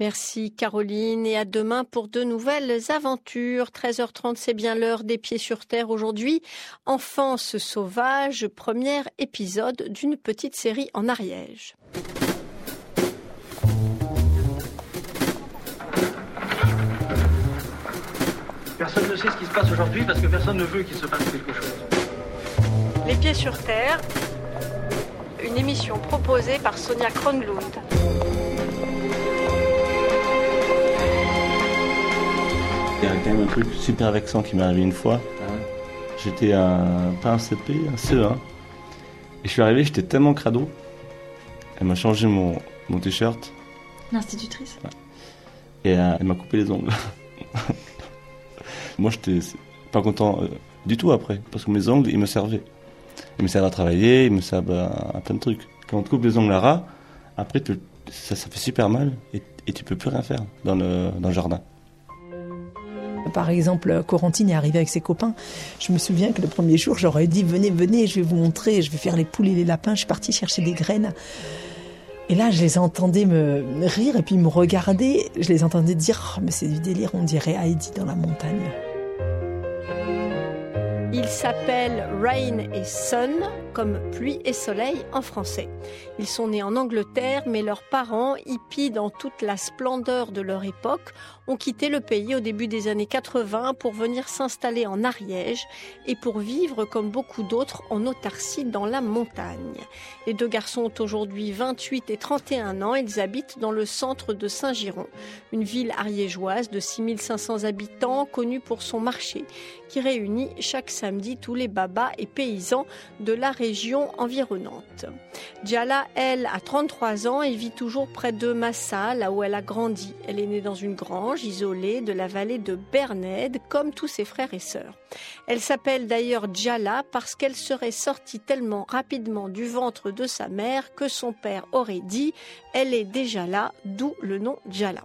Merci Caroline et à demain pour de nouvelles aventures. 13h30, c'est bien l'heure des pieds sur terre aujourd'hui. Enfance sauvage, premier épisode d'une petite série en Ariège. Personne ne sait ce qui se passe aujourd'hui parce que personne ne veut qu'il se passe quelque chose. Les pieds sur terre, une émission proposée par Sonia Kronlund. Y a quand même un truc super vexant qui m'est arrivé une fois. J'étais un, pas un CP, un CE1. Et je suis arrivé, j'étais tellement crado. Elle m'a changé mon, mon t-shirt L'institutrice et euh, elle m'a coupé les ongles. Moi, j'étais pas content euh, du tout après, parce que mes ongles, ils me servaient. Ils me servent à travailler, ils me servent à, à plein de trucs. Quand on te coupe les ongles à ras, après, tu- ça, ça fait super mal et, et tu peux plus rien faire dans le, dans le jardin. Par exemple, Corentine est arrivée avec ses copains. Je me souviens que le premier jour, j'aurais dit venez, venez, je vais vous montrer, je vais faire les poules et les lapins. Je suis partie chercher des graines. Et là, je les entendais me rire et puis me regarder. Je les entendais dire, Oh, mais c'est du délire, on dirait Heidi dans la montagne. Il s'appelle Rain et Sun, comme pluie et soleil en français. Ils sont nés en Angleterre, mais leurs parents, hippies dans toute la splendeur de leur époque, ont quitté le pays au début des années 80 pour venir s'installer en Ariège et pour vivre, comme beaucoup d'autres, en autarcie dans la montagne. Les deux garçons ont aujourd'hui 28 et 31 ans. Ils habitent dans le centre de Saint-Giron, une ville ariégeoise de 6500 habitants, connue pour son marché qui réunit chaque samedi tous les babas et paysans de la région environnante. Diala, elle, a 33 ans et vit toujours près de Massa, là où elle a grandi. Elle est née dans une grange isolée de la vallée de Bernède, comme tous ses frères et sœurs. Elle s'appelle d'ailleurs Diala parce qu'elle serait sortie tellement rapidement du ventre de sa mère que son père aurait dit « elle est déjà là », d'où le nom Diala.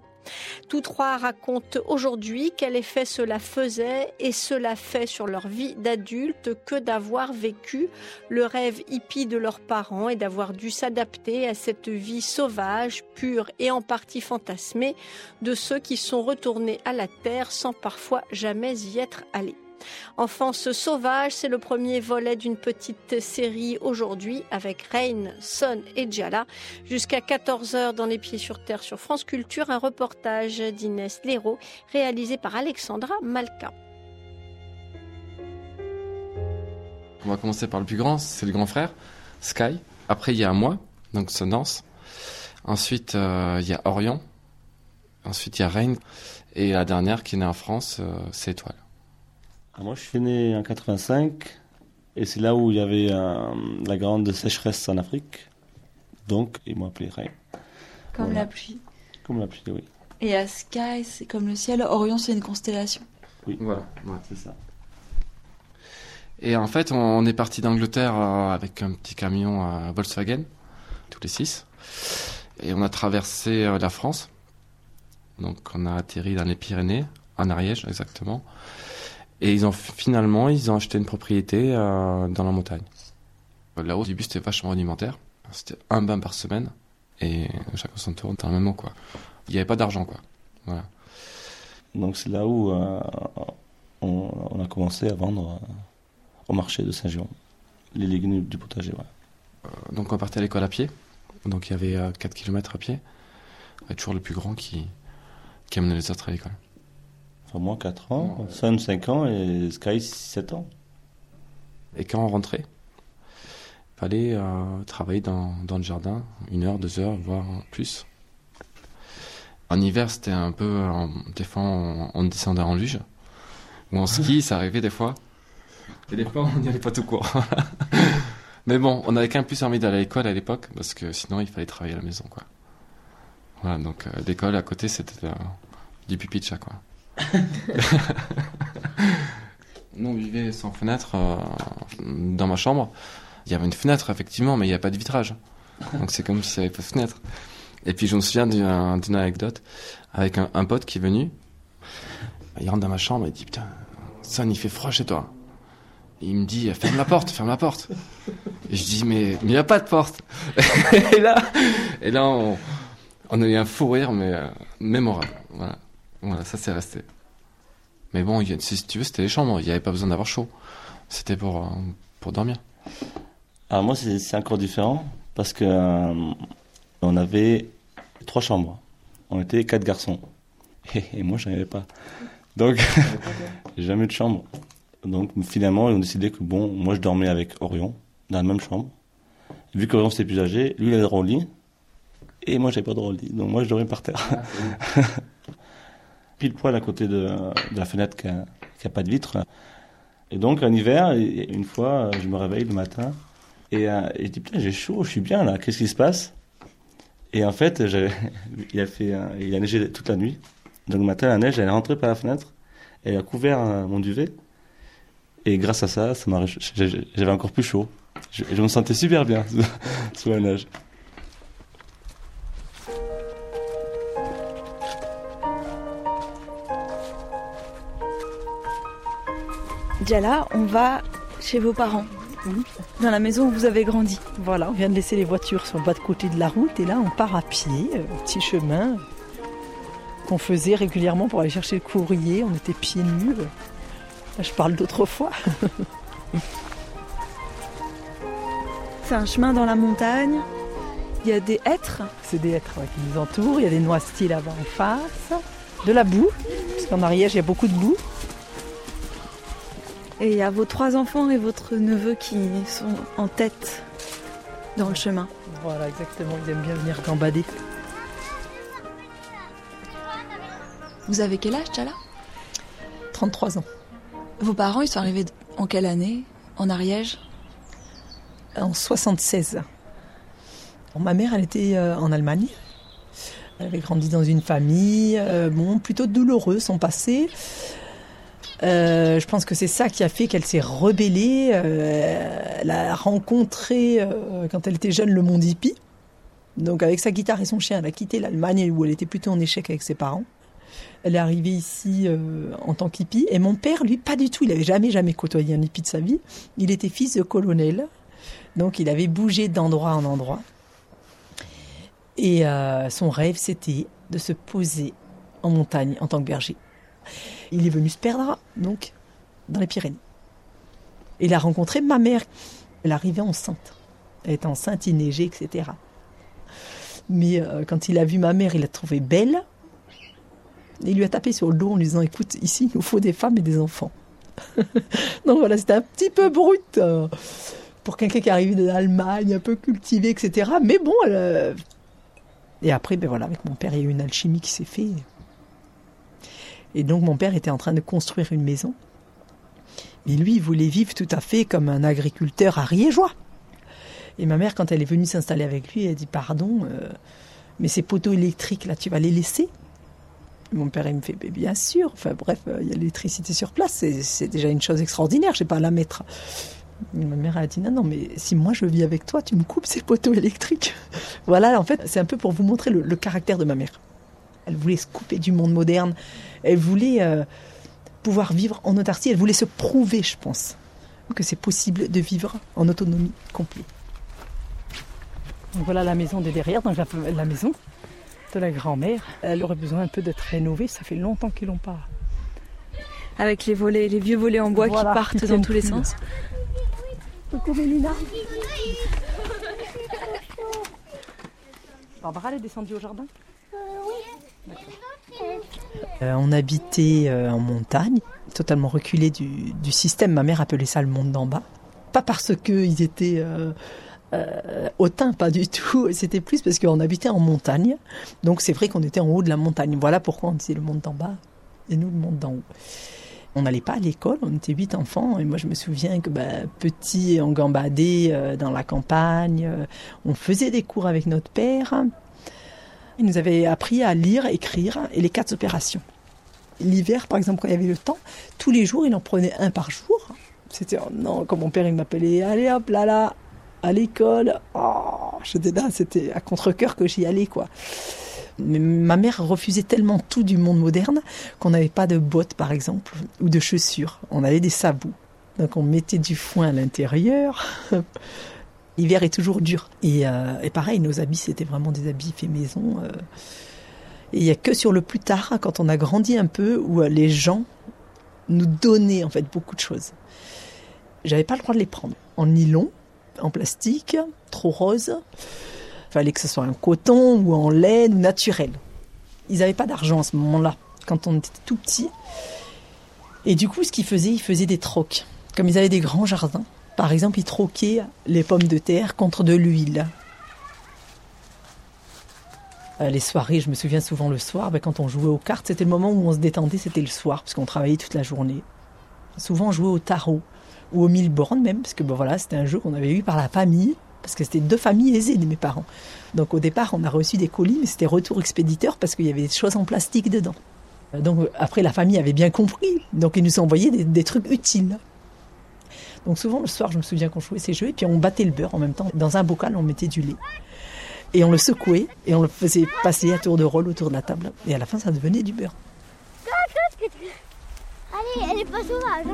Tous trois racontent aujourd'hui quel effet cela faisait et cela fait sur leur vie d'adulte que d'avoir vécu le rêve hippie de leurs parents et d'avoir dû s'adapter à cette vie sauvage, pure et en partie fantasmée de ceux qui sont retournés à la terre sans parfois jamais y être allés. Enfance sauvage, c'est le premier volet d'une petite série aujourd'hui avec Rain, Son et Jala. Jusqu'à 14h dans Les Pieds sur Terre sur France Culture, un reportage d'Inès Léraud réalisé par Alexandra Malka. On va commencer par le plus grand, c'est le grand frère, Sky. Après, il y a moi, donc Sonance. Ensuite, euh, il y a Orion. Ensuite, il y a Reine. Et la dernière qui est née en France, euh, c'est Étoile. Alors moi, je suis né en 85 et c'est là où il y avait euh, la grande sécheresse en Afrique. Donc, ils m'ont appelé Ray. Comme Voilà. la pluie. Comme la pluie, oui. Et à Sky, c'est comme le ciel. Orion, c'est une constellation. Oui, Voilà. c'est ça. Et en fait, on, on est parti d'Angleterre euh, avec un petit camion à Volkswagen, tous les six. Et on a traversé euh, la France. Donc, on a atterri dans les Pyrénées, en Ariège exactement. Et ils ont finalement, ils ont acheté une propriété euh, dans la montagne. Là-haut, au début, c'était vachement rudimentaire. C'était un bain par semaine. Et chacun son tour dans le même mot, quoi. Il n'y avait pas d'argent, quoi. Voilà. Donc c'est là où euh, on, on a commencé à vendre euh, au marché de Saint-Jean les légumes du potager. ouais. Donc on partait à l'école à pied. Donc il y avait euh, 4 km à pied. Et toujours le plus grand qui, qui amenait les autres à l'école. Enfin, moi 4 ans, Ouais. Sun 5 ans et Sky 7 ans. Et quand on rentrait, fallait euh, travailler dans, dans le jardin, une heure, deux heures, voire plus. En hiver, c'était un peu. euh, des fois, on, on descendait en luge. Ou en ski, ça arrivait des fois. Et des fois, on n'y allait pas tout court. Mais bon, on avait quand même plus envie d'aller à l'école à l'époque, parce que sinon, il fallait travailler à la maison, quoi. Voilà, donc euh, l'école à côté, c'était du pipi de chat, quoi. Nous, on vivait sans fenêtre euh, dans ma chambre. Il y avait une fenêtre, effectivement, mais il n'y a pas de vitrage. Donc c'est comme s'il n'y avait pas de fenêtre. Et puis je me souviens d'une d'une anecdote avec un, pote qui est venu. Il rentre dans ma chambre et il dit Putain, Son, il fait froid chez toi. Il me dit Ferme la porte, ferme la porte. Et je dis Mais il n'y a pas de porte. et là, et là on, on a eu un fou rire, mais euh, mémorable. Voilà, voilà ça c'est resté. Mais bon, il y a- si tu veux, c'était les chambres. Il n'y avait pas besoin d'avoir chaud. C'était pour, euh, pour dormir. Alors moi, c'est encore différent parce que euh, on avait trois chambres. On était quatre garçons. Et, et moi, j'en avais pas. Donc, j'ai jamais eu de chambre. Donc, finalement, ils ont décidé que bon, moi, je dormais avec Orion dans la même chambre. Vu qu'Orion c'était plus âgé, lui, il avait le droit au lit. Et moi, j'avais pas droit au lit. Donc, moi, je dormais par terre. Pile poil à côté de, la fenêtre qui a, qui a pas de vitre. Et donc, en hiver, une fois, je me réveille le matin. Et, euh, et je dis, putain, j'ai chaud, je suis bien là, qu'est-ce qui se passe? Et en fait, il a, fait, il a neigé toute la nuit. Donc le matin, la neige, elle est rentrée par la fenêtre, elle a couvert euh, mon duvet. Et grâce à ça, j'avais encore plus chaud. Je, je me sentais super bien sous la neige. Diala, on va chez vos parents. Dans la maison où vous avez grandi. Voilà, on vient de laisser les voitures sur le bas de côté de la route et là on part à pied, euh, un petit chemin qu'on faisait régulièrement pour aller chercher le courrier. On était pieds nus. Là, je parle d'autrefois. C'est un chemin dans la montagne. Il y a des hêtres. C'est des hêtres ouais, qui nous entourent. Il y a des noisetiers là-bas en face. De la boue, parce qu'en Ariège il y a beaucoup de boue. Et il y a vos trois enfants et votre neveu qui sont en tête dans le chemin. Voilà, exactement. Ils aiment bien venir gambader. Vous avez quel âge, Diala 33 ans. Vos parents, ils sont arrivés en quelle année? En Ariège? En 76. Bon, ma mère, elle était euh, en Allemagne. Elle avait grandi dans une famille, euh, bon, plutôt douloureuse, son passé. Euh, je pense que c'est ça qui a fait qu'elle s'est rebellée. Euh, elle a rencontré, euh, quand elle était jeune, le monde hippie. Donc, avec sa guitare et son chien, elle a quitté l'Allemagne où elle était plutôt en échec avec ses parents. Elle est arrivée ici en tant qu'hippie. Et mon père, lui, pas du tout. Il avait jamais, jamais côtoyé un hippie de sa vie. Il était fils de colonel. Donc, il avait bougé d'endroit en endroit. Et son rêve, c'était de se poser en montagne en tant que berger. Il est venu se perdre, donc, dans les Pyrénées. Il a rencontré ma mère. Elle arrivait enceinte. Elle était enceinte, il neigeait, etc. Mais euh, quand il a vu ma mère, il l'a trouvée belle. Il lui a tapé sur le dos en lui disant Écoute, ici, il nous faut des femmes et des enfants. donc voilà, c'était un petit peu brut euh, pour quelqu'un qui arrivait de l'Allemagne, un peu cultivé, etc. Mais bon, elle, euh, et après, ben voilà, avec mon père, il y a eu une alchimie qui s'est faite. Et donc, mon père était en train de construire une maison. Et lui, il voulait vivre tout à fait comme un agriculteur ariégeois. Et ma mère, quand elle est venue s'installer avec lui, elle dit Pardon, euh, mais ces poteaux électriques, là, tu vas les laisser? Mon père, il me fait Bien sûr. Enfin, bref, euh, il y a l'électricité sur place. C'est, déjà une chose extraordinaire. Je n'ai pas à la mettre. Et ma mère a dit non, non, mais si moi je vis avec toi, tu me coupes ces poteaux électriques. voilà, en fait, c'est un peu pour vous montrer le caractère de ma mère. Elle voulait se couper du monde moderne. Elle voulait euh, pouvoir vivre en autarcie. Elle voulait se prouver, je pense, que c'est possible de vivre en autonomie complète. Donc voilà la maison de derrière, donc la, la maison de la grand-mère. Elle aurait besoin un peu d'être rénovée. Ça fait longtemps qu'ils l'ont pas. Avec les volets, les vieux volets en bois Voilà, qui partent qui dans tous les sens. Coucou Mélina. Barbara, elle est descendue au jardin? Euh, on habitait euh, en montagne, totalement reculé du, système. Ma mère appelait ça le monde d'en bas. Pas parce qu'ils étaient euh, euh, hautains, pas du tout. C'était plus parce qu'on habitait en montagne. Donc c'est vrai qu'on était en haut de la montagne. Voilà pourquoi on disait le monde d'en bas et nous le monde d'en haut. On n'allait pas à l'école, on était huit enfants et moi je me souviens que bah, petit on gambadait dans la campagne, on faisait des cours avec notre père. Il nous avait appris à lire, écrire et les quatre opérations. L'hiver, par exemple, quand il y avait le temps, tous les jours, il en prenait un par jour. C'était, oh non, comme mon père, il m'appelait, allez hop, là, là, à l'école. Oh, j'étais c'était à contre-coeur que j'y allais, quoi. Mais ma mère refusait tellement tout du monde moderne qu'on n'avait pas de bottes, par exemple, ou de chaussures. On avait des sabots. Donc on mettait du foin à l'intérieur. L'hiver est toujours dur. Et, euh, et pareil, nos habits, c'était vraiment des habits faits maison. euh. Et il y a que sur le plus tard, quand on a grandi un peu, où euh, les gens nous donnaient en fait beaucoup de choses. J'avais pas le droit de les prendre. En nylon, en plastique, trop rose. Fallait que ce soit en coton ou en laine ou naturel. Ils n'avaient pas d'argent à ce moment-là, quand on était tout petit. Et du coup, ce qu'ils faisaient, ils faisaient des trocs. Comme ils avaient des grands jardins, par exemple, ils troquaient les pommes de terre contre de l'huile. Euh, les soirées, je me souviens souvent le soir, ben, quand on jouait aux cartes, c'était le moment où on se détendait, c'était le soir, parce qu'on travaillait toute la journée. Souvent, on jouait au tarot ou au mille bornes même, parce que ben, voilà, c'était un jeu qu'on avait eu par la famille, parce que c'était deux familles aisées de mes parents. Donc au départ, on a reçu des colis, mais c'était retour expéditeur parce qu'il y avait des choses en plastique dedans. Euh, donc après, la famille avait bien compris, donc ils nous envoyaient des, des trucs utiles. Donc souvent le soir, je me souviens qu'on jouait ces jeux, et puis on battait le beurre en même temps. Dans un bocal, on mettait du lait et on le secouait et on le faisait passer à tour de rôle autour de la table. Et à la fin, ça devenait du beurre. Allez, elle pas sauvage.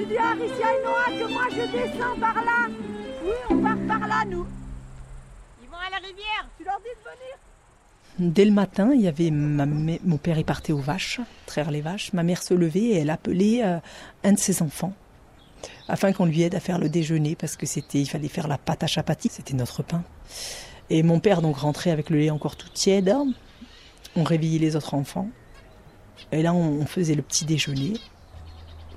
Tu dis, à Ricia et Noah que moi je descends par là. Oui, on part par là, nous. Ils vont à la rivière. Tu leur dis de venir. Dès le matin, il y avait ma mè- mon père est parti aux vaches, traire les vaches. Ma mère se levait et elle appelait euh, un de ses enfants afin qu'on lui aide à faire le déjeuner parce que c'était il fallait faire la pâte à chapati, c'était notre pain. Et mon père donc rentrait avec le lait encore tout tiède. On réveillait les autres enfants. Et là, on on faisait le petit déjeuner.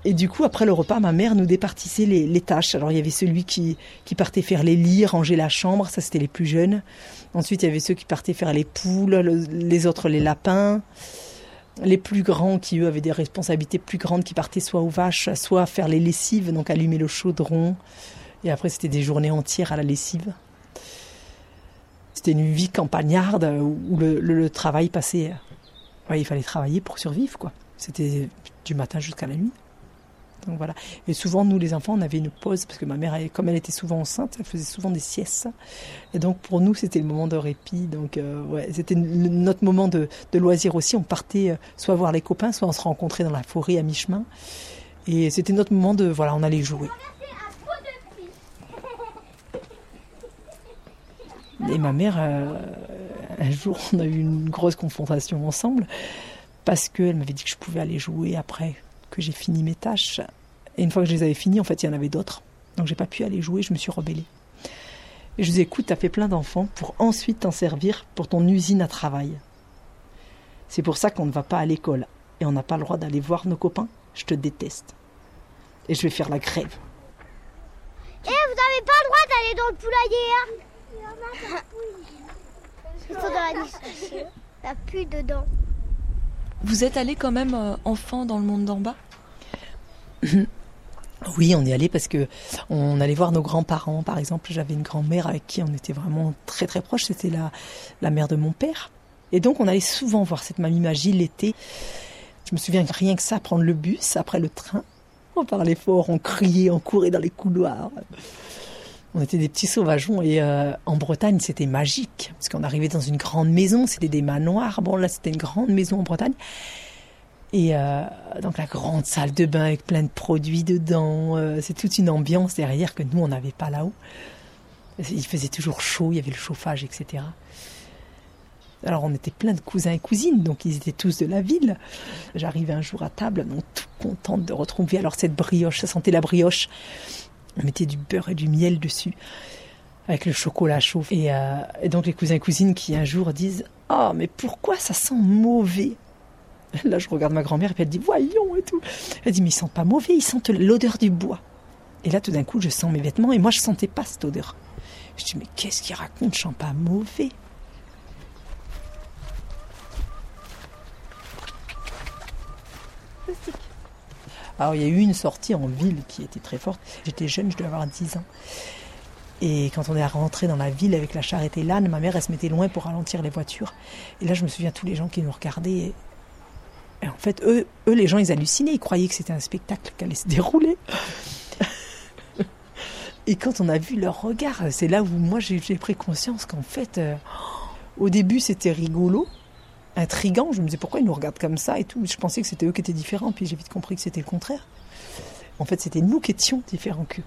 Et du coup, après le repas, ma mère nous départissait les, tâches. Alors, il y avait celui qui, qui partait faire les lits, ranger la chambre, ça c'était les plus jeunes. Ensuite, il y avait ceux qui partaient faire les poules, le- les autres les lapins. Les plus grands qui, eux, avaient des responsabilités plus grandes, qui partaient soit aux vaches, soit faire les lessives, donc allumer le chaudron. Et après, c'était des journées entières à la lessive. C'était une vie campagnarde où le, travail passait. Il fallait travailler pour survivre, quoi. C'était du matin jusqu'à la nuit. Donc voilà. Et souvent, nous, les enfants, on avait une pause parce que ma mère, comme elle était souvent enceinte, elle faisait souvent des siestes. Et donc, pour nous, c'était le moment de répit. Donc, euh, c'était notre moment de, de loisir aussi. On partait euh, soit voir les copains, soit on se rencontrait dans la forêt à mi-chemin. Et c'était notre moment de, voilà, on allait jouer. Et ma mère, euh, un jour, on a eu une grosse confrontation ensemble parce qu'elle m'avait dit que je pouvais aller jouer après que j'ai fini mes tâches. Et une fois que je les avais finies, en fait, il y en avait d'autres. Donc j'ai pas pu aller jouer, je me suis rebellée. Et je lui ai dit, écoute, t'as fait plein d'enfants pour ensuite t'en servir pour ton usine à travail. C'est pour ça qu'on ne va pas à l'école et on n'a pas le droit d'aller voir nos copains. Je te déteste. Et je vais faire la grève. Eh, vous avez pas le droit d'aller dans le poulailler, hein Ils sont dans la niche. T'as plus dedans. Vous êtes allé quand même euh, enfant dans le monde d'en bas? Oui, on y allait parce que on allait voir nos grands-parents. Par exemple, j'avais une grand-mère avec qui on était vraiment très très proches. C'était la, la mère de mon père. Et donc, on allait souvent voir cette mamie magie l'été. Je me souviens rien que ça, prendre le bus après le train. On parlait fort, on criait, on courait dans les couloirs. On était des petits sauvageons et euh, en Bretagne c'était magique parce qu'on arrivait dans une grande maison, c'était des manoirs. Bon là c'était une grande maison en Bretagne et euh, donc la grande salle de bain avec plein de produits dedans. euh, c'est toute une ambiance derrière que nous on n'avait pas là-haut. Il faisait toujours chaud, il y avait le chauffage, etc. Alors on était plein de cousins et cousines, donc ils étaient tous de la ville. J'arrivais un jour à table, donc tout contente de retrouver alors cette brioche, ça sentait la brioche. On mettait du beurre et du miel dessus, avec le chocolat chaud. Et, euh, et donc les cousins et cousines qui un jour disent « Ah, mais pourquoi ça sent mauvais ?» Là, je regarde ma grand-mère et puis elle dit « Voyons » et tout. Elle dit « Mais ils sentent pas mauvais, ils sentent l'odeur du bois. » Et là, tout d'un coup, je sens mes vêtements et moi, je sentais pas cette odeur. Je dis « Mais qu'est-ce qu'il raconte Je sens pas mauvais. » Alors, il y a eu une sortie en ville qui était très forte. J'étais jeune, je devais avoir 10 ans. Et quand on est rentré dans la ville avec la charrette et l'âne, ma mère, elle se mettait loin pour ralentir les voitures. Et là, je me souviens tous les gens qui nous regardaient. Et, en fait, eux, eux, les gens, ils hallucinaient. Ils croyaient que c'était un spectacle qui allait se dérouler. et quand on a vu leur regard, c'est là où moi, j'ai j'ai pris conscience qu'en fait, euh, Au début, c'était rigolo, intrigant. Je me disais pourquoi ils nous regardent comme ça et tout? Je pensais que c'était eux qui étaient différents, puis j'ai vite compris que c'était le contraire. En fait, c'était nous qui étions différents qu'eux.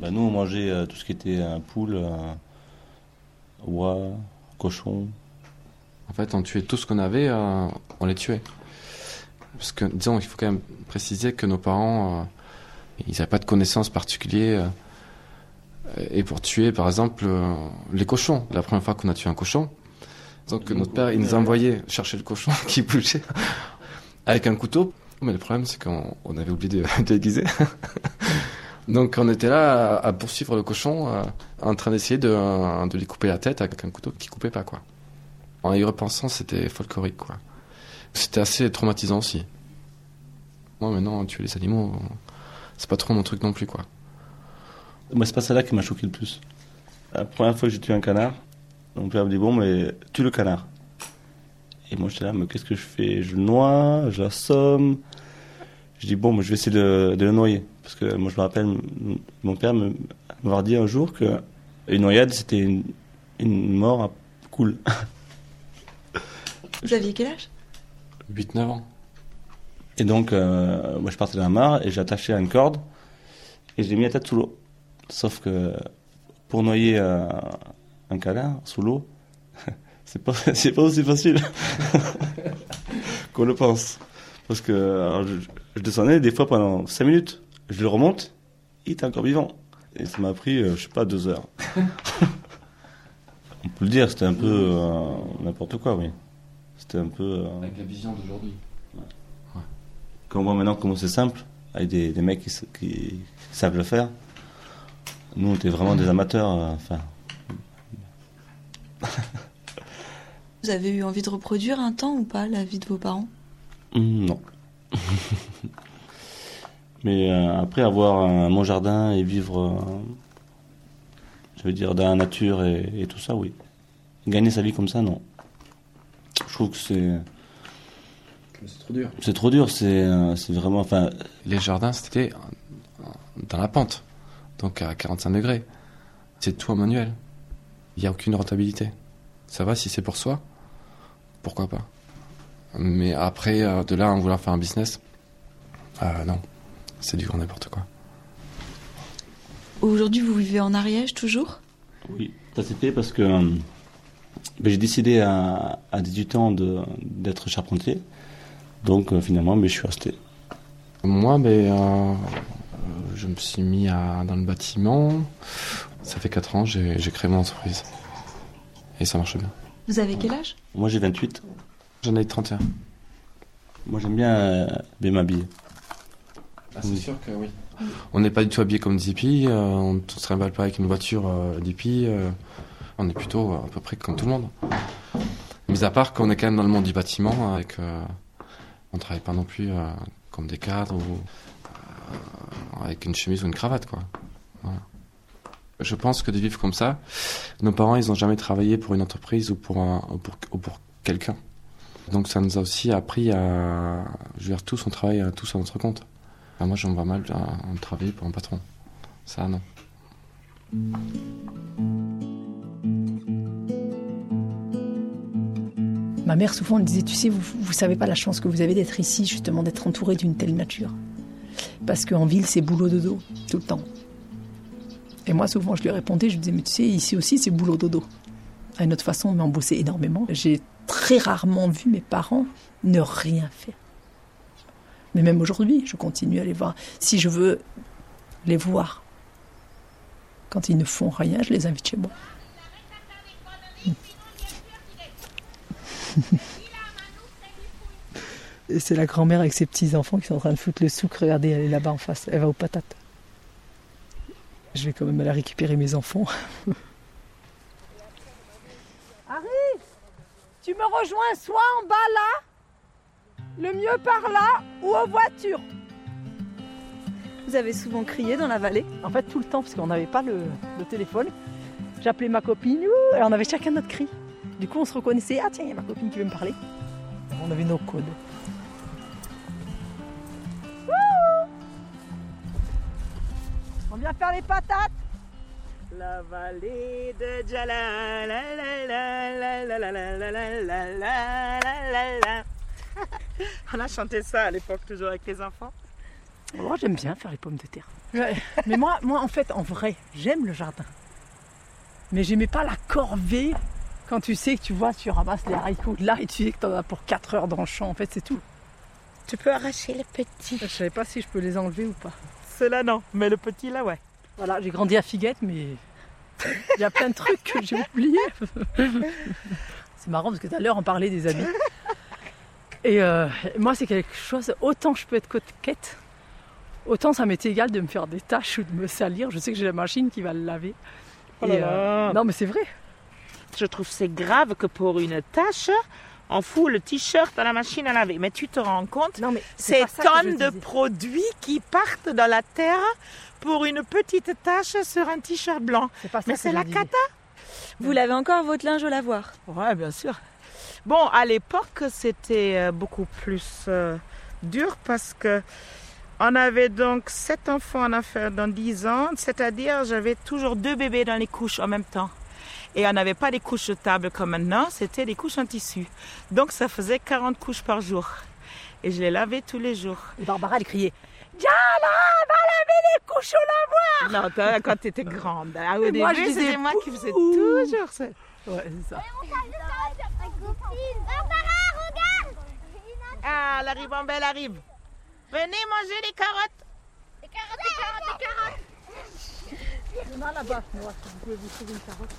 Bah, nous, on mangeait euh, tout ce qui était un poule, un oie, cochon. En fait, on tuait tout ce qu'on avait, euh, on les tuait. Parce que, disons, il faut quand même préciser que nos parents, euh, ils n'avaient pas de connaissances particulières. euh, et pour tuer, par exemple, euh, les cochons. La première fois qu'on a tué un cochon, donc notre père, il nous envoyait chercher le cochon qui bougeait avec un couteau. Mais le problème, c'est qu'on on avait oublié de, de déguiser. Donc on était là à, à poursuivre le cochon, euh, en train d'essayer de, euh, de lui couper la tête avec un couteau qui coupait pas quoi. En y repensant, c'était folklorique quoi. C'était assez traumatisant aussi. Moi maintenant, tuer les animaux, euh, c'est pas trop mon truc non plus quoi. Moi, c'est pas ça là qui m'a choqué le plus. La première fois que j'ai tué un canard, mon père me dit Bon, mais tue le canard. Et moi, j'étais là, mais qu'est-ce que je fais? Je le noie, je l'assomme. Je dis Bon, mais je vais essayer de, de le noyer. Parce que moi, je me rappelle, mon père m'avoir dit un jour que une noyade, c'était une, une mort cool. Vous aviez quel âge? 8-9 ans. Et donc, euh, moi, je partais la mare et j'ai attaché à une corde et j'ai mis la tête sous l'eau. Sauf que pour noyer euh, un canard sous l'eau, c'est pas, pas aussi facile qu'on le pense. Parce que je, je descendais des fois pendant 5 minutes, je le remonte, il était encore vivant. Et ça m'a pris, euh, je sais pas, deux heures. On peut le dire, c'était un peu euh, n'importe quoi, oui. C'était un peu. Avec la vision d'aujourd'hui. On voit maintenant comment c'est simple, avec des, des mecs qui, savent le faire, nous on était vraiment des amateurs. euh, Vous avez eu envie de reproduire un temps ou pas la vie de vos parents? Hum, non. Mais euh, après avoir un, mon jardin et vivre, euh, je veux dire, dans la nature et, et tout ça, oui. Gagner sa vie comme ça, non. Je trouve que c'est C'est trop dur. c'est trop dur. C'est euh, c'est vraiment, enfin, Les jardins, c'était dans la pente, donc à 45 degrés. C'est tout en manuel. Il n'y a aucune rentabilité. Ça va si c'est pour soi, pourquoi pas? Mais après, euh, de là à en vouloir faire un business, euh, non, c'est du grand n'importe quoi. Aujourd'hui, vous vivez en Ariège toujours? Oui, ça c'était parce que ben, j'ai décidé à, à 18 ans de- d'être charpentier. Donc euh, finalement, mais je suis resté. Moi, ben, euh, je me suis mis à- dans le bâtiment. Ça fait 4 ans, j'ai j'ai créé mon entreprise. Et ça marche bien. Vous avez quel âge? Moi j'ai 28. J'en ai 31. Moi j'aime bien, euh, bien m'habiller. Ah, c'est sûr que oui. On n'est pas du tout habillé comme des hippies, euh, on ne se trimballe pas avec une voiture euh, d'hippie, euh, on est plutôt euh, à peu près comme tout le monde. Mis à part qu'on est quand même dans le monde du bâtiment, avec, euh, on travaille pas non plus euh, comme des cadres ou euh, avec une chemise ou une cravate, quoi. Je pense que de vivre comme ça, nos parents, ils n'ont jamais travaillé pour une entreprise ou pour, pour, ou pour quelqu'un. Donc ça nous a aussi appris à, je veux dire, tous on travaille à tous à notre compte. Moi, j'en vois mal à, à travailler pour un patron. Ça, non. Ma mère souvent elle disait, tu sais, vous, vous savez pas la chance que vous avez d'être ici, justement, d'être entouré d'une telle nature. Parce qu'en ville, c'est boulot dodo, tout le temps. Et moi, souvent, je lui répondais, je lui disais, mais tu sais, ici aussi, c'est boulot dodo. À une autre façon, on bossait énormément. J'ai très rarement vu mes parents ne rien faire. Mais même aujourd'hui, je continue à les voir. Si je veux les voir, quand ils ne font rien, je les invite chez moi. Et c'est la grand-mère avec ses petits-enfants qui sont en train de foutre le souk. Regardez, elle est là-bas en face. Elle va aux patates. Je vais quand même aller récupérer mes enfants. Harry, tu me rejoins soit en bas là, le mieux par là, ou aux voitures. Vous avez souvent crié dans la vallée En fait, tout le temps, parce qu'on n'avait pas le, le téléphone. J'appelais ma copine, ouh, et on avait chacun notre cri. Du coup, on se reconnaissait. Ah tiens, il y a ma copine qui veut me parler. On avait nos codes. On vient faire les patates. La vallée de Jala. On a chanté ça à l'époque, toujours avec les enfants. Moi, j'aime bien faire les pommes de terre. Mais moi, moi, en fait, en vrai, j'aime le jardin. Mais j'aimais pas la corvée quand tu sais que tu vois, tu ramasses les haricots là et tu sais que tu en as pour 4 heures dans le champ. En fait, c'est tout. Tu peux arracher les petits. Je savais pas si je peux les enlever ou pas. Ceux-là non, mais le petit là ouais. Voilà, j'ai grandi à Figuette, mais il y a plein de trucs que j'ai oubliés. c'est marrant parce que tout à l'heure on parlait des habits. Et euh, moi, c'est quelque chose, autant je peux être coquette, autant ça m'est égal de me faire des tâches ou de me salir. Je sais que j'ai la machine qui va le laver. Oh là Et, euh, non, mais c'est vrai. Je trouve c'est grave que pour une tâche, on fout le t-shirt dans la machine à laver. Mais tu te rends compte Non, mais Ces tonnes de produits qui partent dans la terre pour une petite tache sur un t-shirt blanc. C'est pas ça Mais que c'est la cata. Vous l'avez encore votre linge au lavoir? Ouais, bien sûr. Bon, à l'époque, c'était euh, beaucoup plus euh, dur parce que on avait donc sept enfants en affaire dans 10 ans, c'est-à-dire j'avais toujours deux bébés dans les couches en même temps. Et on n'avait pas des couches jetables comme maintenant, c'était des couches en tissu. Donc ça faisait 40 couches par jour. Et je les lavais tous les jours. Et Barbara, elle criait Diana, va laver les couches au lavoir Non, toi, quand tu étais grande. Ah, au Et début, moi, je disais c'était moi qui faisais toujours ça. Ouais, c'est ça. Barbara, regarde Ah, la ribambelle arrive. Venez manger les carottes. Les carottes, les carottes, les carottes Il y en a là-bas, moi, si vous pouvez vous trouver une carotte.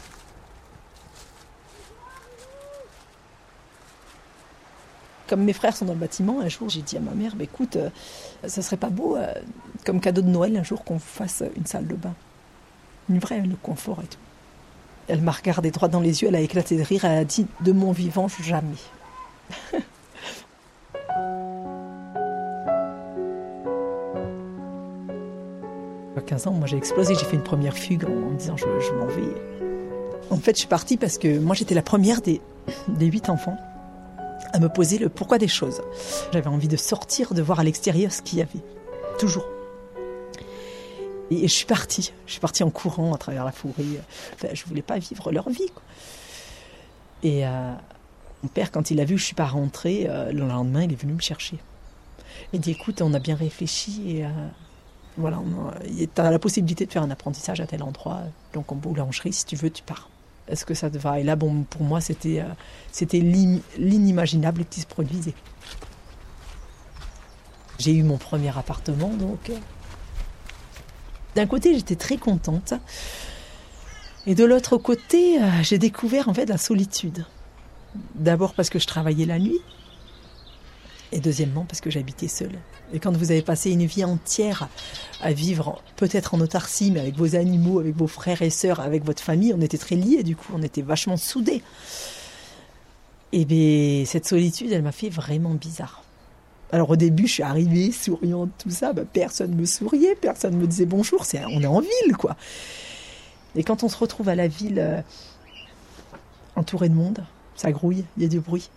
Comme mes frères sont dans le bâtiment, un jour j'ai dit à ma mère, bah, écoute, euh, ça serait pas beau, euh, comme cadeau de Noël, un jour qu'on fasse une salle de bain. Une vraie, le confort et tout. Elle m'a regardé droit dans les yeux, elle a éclaté de rire, elle a dit, de mon vivant, jamais. À 15 ans, moi j'ai explosé, j'ai fait une première fugue en, me disant je, m'en vais. En fait, je suis partie parce que moi j'étais la première des, des huit enfants à me poser le pourquoi des choses. J'avais envie de sortir, de voir à l'extérieur ce qu'il y avait. Toujours. Et, je suis partie. Je suis partie en courant à travers la forêt. Enfin, je voulais pas vivre leur vie. Et euh, mon père, quand il a vu que je suis pas rentrée, euh, le lendemain, il est venu me chercher. Il dit écoute, on a bien réfléchi et euh, voilà, tu as la possibilité de faire un apprentissage à tel endroit, donc en boulangerie, si tu veux, tu pars. Est-ce que ça te va? Et là, bon, pour moi, c'était euh, c'était l'inimaginable qui se produisait. J'ai eu mon premier appartement, donc. euh, D'un côté, j'étais très contente. Et de l'autre côté, euh, j'ai découvert en fait la solitude. D'abord parce que je travaillais la nuit. Et deuxièmement parce que j'habitais seule. Et quand vous avez passé une vie entière à vivre peut-être en autarcie, mais avec vos animaux, avec vos frères et sœurs, avec votre famille, on était très liés du coup, on était vachement soudés. Et bien, cette solitude, elle m'a fait vraiment bizarre. Alors au début, je suis arrivée souriante, tout ça, bah, personne me souriait, personne me disait bonjour, on est en ville quoi. Et quand on se retrouve à la ville, euh, entouré de monde, ça grouille, il y a du bruit.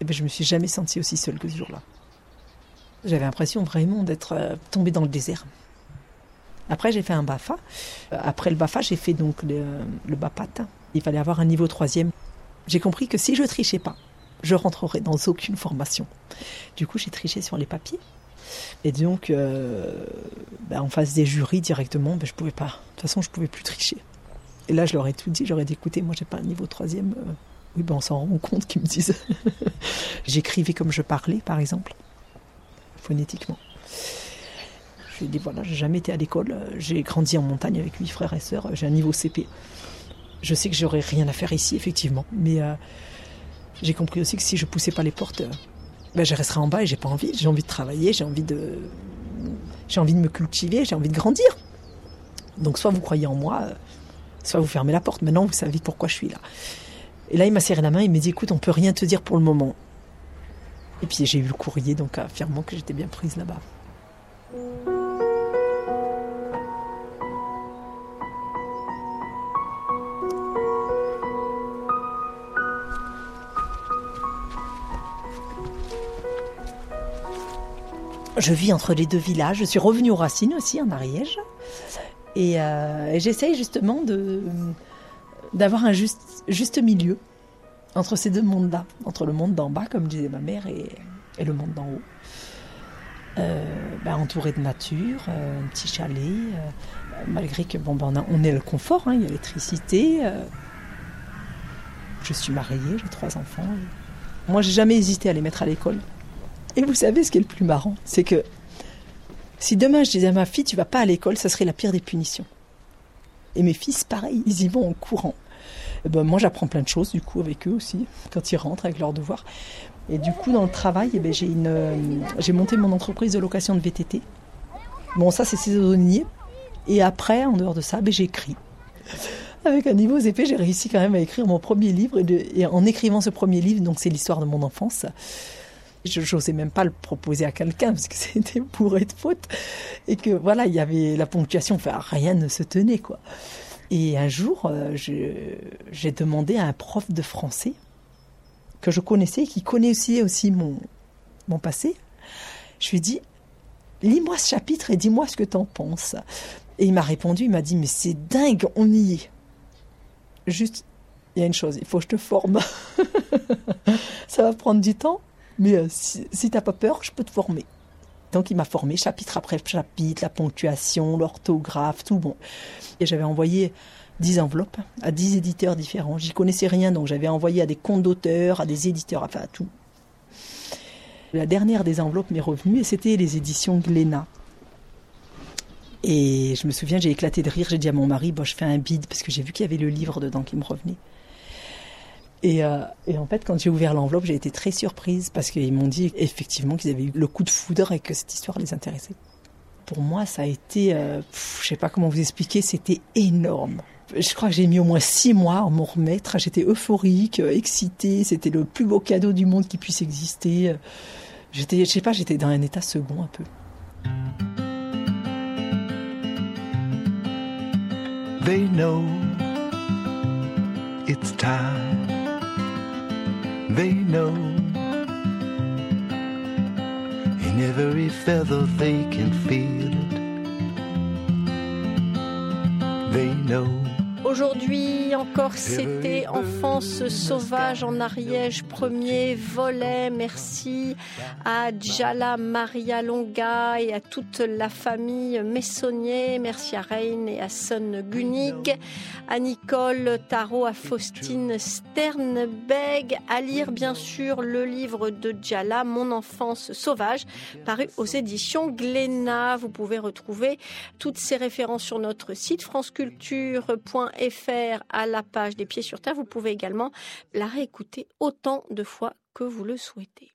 Et ben, je me suis jamais sentie aussi seule que ce jour-là. J'avais l'impression vraiment d'être euh, tombée dans le désert. Après, j'ai fait un BAFA. Euh, Après le BAFA, j'ai fait donc le, BAPAT. Il fallait avoir un niveau troisième. J'ai compris que si je trichais pas, je rentrerais dans aucune formation. Du coup, j'ai triché sur les papiers. Et donc, euh, ben, en face des jurys directement, ben, je pouvais pas. De toute façon, je pouvais plus tricher. Et là, je leur ai tout dit. J'aurais dit, écoutez, moi, j'ai pas un niveau troisième. Oui, ben, on s'en rend compte qu'ils me disent. J'écrivais comme je parlais, par exemple, phonétiquement. Je lui ai dit, voilà, j'ai jamais été à l'école. J'ai grandi en montagne avec huit frères et sœurs. J'ai un niveau CP. Je sais que j'aurais rien à faire ici, effectivement. Mais euh, j'ai compris aussi que si je poussais pas les portes, euh, ben, je resterais en bas et j'ai pas envie. J'ai envie de travailler, j'ai envie de, j'ai envie de me cultiver, j'ai envie de grandir. Donc soit vous croyez en moi, euh, soit vous fermez la porte. Maintenant, vous savez pourquoi je suis là. Et là, il m'a serré la main, il m'a dit, écoute, on peut rien te dire pour le moment. Et puis j'ai eu le courrier, donc affirmant que j'étais bien prise là-bas. Je vis entre les deux villages. Je suis revenue aux racines aussi, en Ariège. Et, euh, et j'essaye justement de d'avoir un juste, milieu entre ces deux mondes-là, entre le monde d'en bas, comme disait ma mère, et, et le monde d'en haut. Euh, ben, entouré de nature, euh, un petit chalet, euh, malgré que bon, ben, on, a, est le confort, hein, il y a l'électricité. je suis mariée, j'ai trois enfants. Moi, j'ai jamais hésité à les mettre à l'école. Et vous savez ce qui est le plus marrant, c'est que si demain je disais à ma fille, tu vas pas à l'école, ça serait la pire des punitions. Et mes fils, pareil, ils y vont en courant. Eh ben, moi, j'apprends plein de choses, du coup, avec eux aussi, quand ils rentrent avec leurs devoirs. Et du coup, dans le travail, eh ben, j'ai, euh, j'ai monté mon entreprise de location de VTT. Bon, ça, c'est saisonnier. Et après, en dehors de ça, ben, j'écris. Avec un niveau épais, j'ai réussi quand même à écrire mon premier livre. Et, de- et en écrivant ce premier livre, donc c'est l'histoire de mon enfance, je n'osais même pas le proposer à quelqu'un parce que c'était bourré de fautes. Et que voilà, il y avait la ponctuation, enfin, rien ne se tenait, quoi. Et un jour, euh, j'ai demandé à un prof de français que je connaissais, qui connaissait aussi mon, mon passé. Je lui ai dit, lis-moi ce chapitre et dis-moi ce que tu en penses. Et il m'a répondu, il m'a dit, mais c'est dingue, on y est. Juste, il y a une chose, il faut que je te forme. Ça va prendre du temps, mais euh, si, si t'as pas peur, je peux te former. Donc il m'a formé chapitre après chapitre, la ponctuation, l'orthographe, tout bon. Et j'avais envoyé 10 enveloppes à 10 éditeurs différents. J'y connaissais rien, donc j'avais envoyé à des comptes d'auteurs, à des éditeurs, enfin à tout. La dernière des enveloppes m'est revenue et c'était les éditions Glénat. Et je me souviens, j'ai éclaté de rire. J'ai dit à mon mari, bon, je fais un bide parce que j'ai vu qu'il y avait le livre dedans qui me revenait. Et, euh, et en fait, quand j'ai ouvert l'enveloppe, j'ai été très surprise parce qu'ils m'ont dit effectivement qu'ils avaient eu le coup de foudre et que cette histoire les intéressait. Pour moi, ça a été, euh, pff, je sais pas comment vous expliquer, c'était énorme. Je crois que j'ai mis au moins six mois à m'en remettre. J'étais euphorique, euh, excitée. C'était le plus beau cadeau du monde qui puisse exister. J'étais, je sais pas, j'étais dans un état second un peu. They know it's time. They know in every feather they can feel it. They know. Aujourd'hui encore, c'était Enfance sauvage en Ariège, premier volet. Merci à Djala Maria Longa et à toute la famille Messonnier. Merci à Reine et à Son Gunig, à Nicole Tarot, à Faustine Sternbeg, à lire bien sûr le livre de Djala, Mon enfance sauvage, paru aux éditions Glénat. Vous pouvez retrouver toutes ces références sur notre site franceculture.fr à la page des pieds sur terre. Vous pouvez également la réécouter de fois que vous le souhaitez.